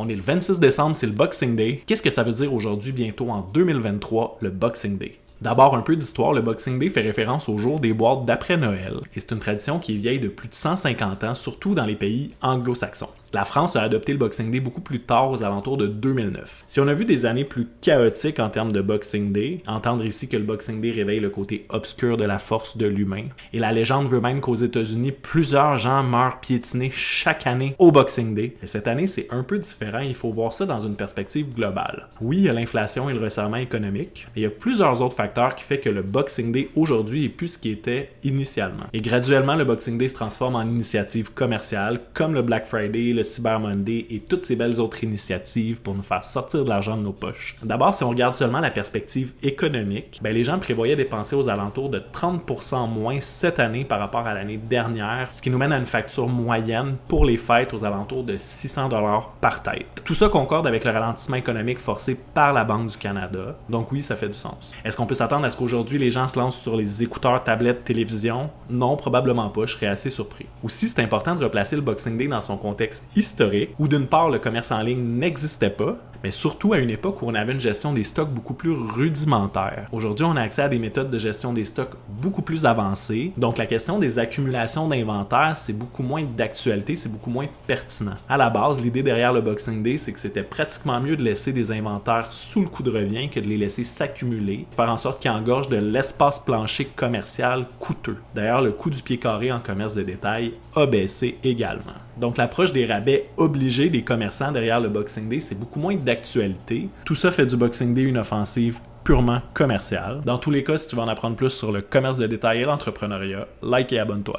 On est le 26 décembre, c'est le Boxing Day. Qu'est-ce que ça veut dire aujourd'hui, bientôt en 2023, le Boxing Day? D'abord, un peu d'histoire, le Boxing Day fait référence au jour des boîtes d'après Noël, et c'est une tradition qui est vieille de plus de 150 ans, surtout dans les pays anglo-saxons. La France a adopté le Boxing Day beaucoup plus tard, aux alentours de 2009. Si on a vu des années plus chaotiques en termes de Boxing Day, entendre ici que le Boxing Day réveille le côté obscur de la force de l'humain, et la légende veut même qu'aux États-Unis, plusieurs gens meurent piétinés chaque année au Boxing Day. Et cette année, c'est un peu différent, il faut voir ça dans une perspective globale. Oui, il y a l'inflation et le resserrement économique, mais il y a plusieurs autres facteurs qui fait que le Boxing Day aujourd'hui est plus ce qu'il était initialement. Et graduellement, le Boxing Day se transforme en initiative commerciale, comme le Black Friday, Cyber Monday et toutes ces belles autres initiatives pour nous faire sortir de l'argent de nos poches. D'abord, si on regarde seulement la perspective économique, ben les gens prévoyaient dépenser aux alentours de 30% moins cette année par rapport à l'année dernière, ce qui nous mène à une facture moyenne pour les fêtes aux alentours de 600 dollars par tête. Tout ça concorde avec le ralentissement économique forcé par la Banque du Canada. Donc oui, ça fait du sens. Est-ce qu'on peut s'attendre à ce qu'aujourd'hui les gens se lancent sur les écouteurs, tablettes, télévision Non, probablement pas. Je serais assez surpris. Aussi, c'est important de replacer le Boxing Day dans son contexte historique, où d'une part le commerce en ligne n'existait pas, mais surtout à une époque où on avait une gestion des stocks beaucoup plus rudimentaire. Aujourd'hui, on a accès à des méthodes de gestion des stocks beaucoup plus avancées, donc la question des accumulations d'inventaire, c'est beaucoup moins d'actualité, c'est beaucoup moins pertinent. À la base, l'idée derrière le Boxing Day, c'est que c'était pratiquement mieux de laisser des inventaires sous le coup de revient que de les laisser s'accumuler, faire en sorte qu'ils engorgent de l'espace plancher commercial coûteux. D'ailleurs, le coût du pied carré en commerce de détail a baissé également. Donc l'approche des rabais obligés des commerçants derrière le Boxing Day, c'est beaucoup moins d'actualité. Tout ça fait du Boxing Day une offensive purement commerciale. Dans tous les cas, si tu veux en apprendre plus sur le commerce de détail et l'entrepreneuriat, like et abonne-toi.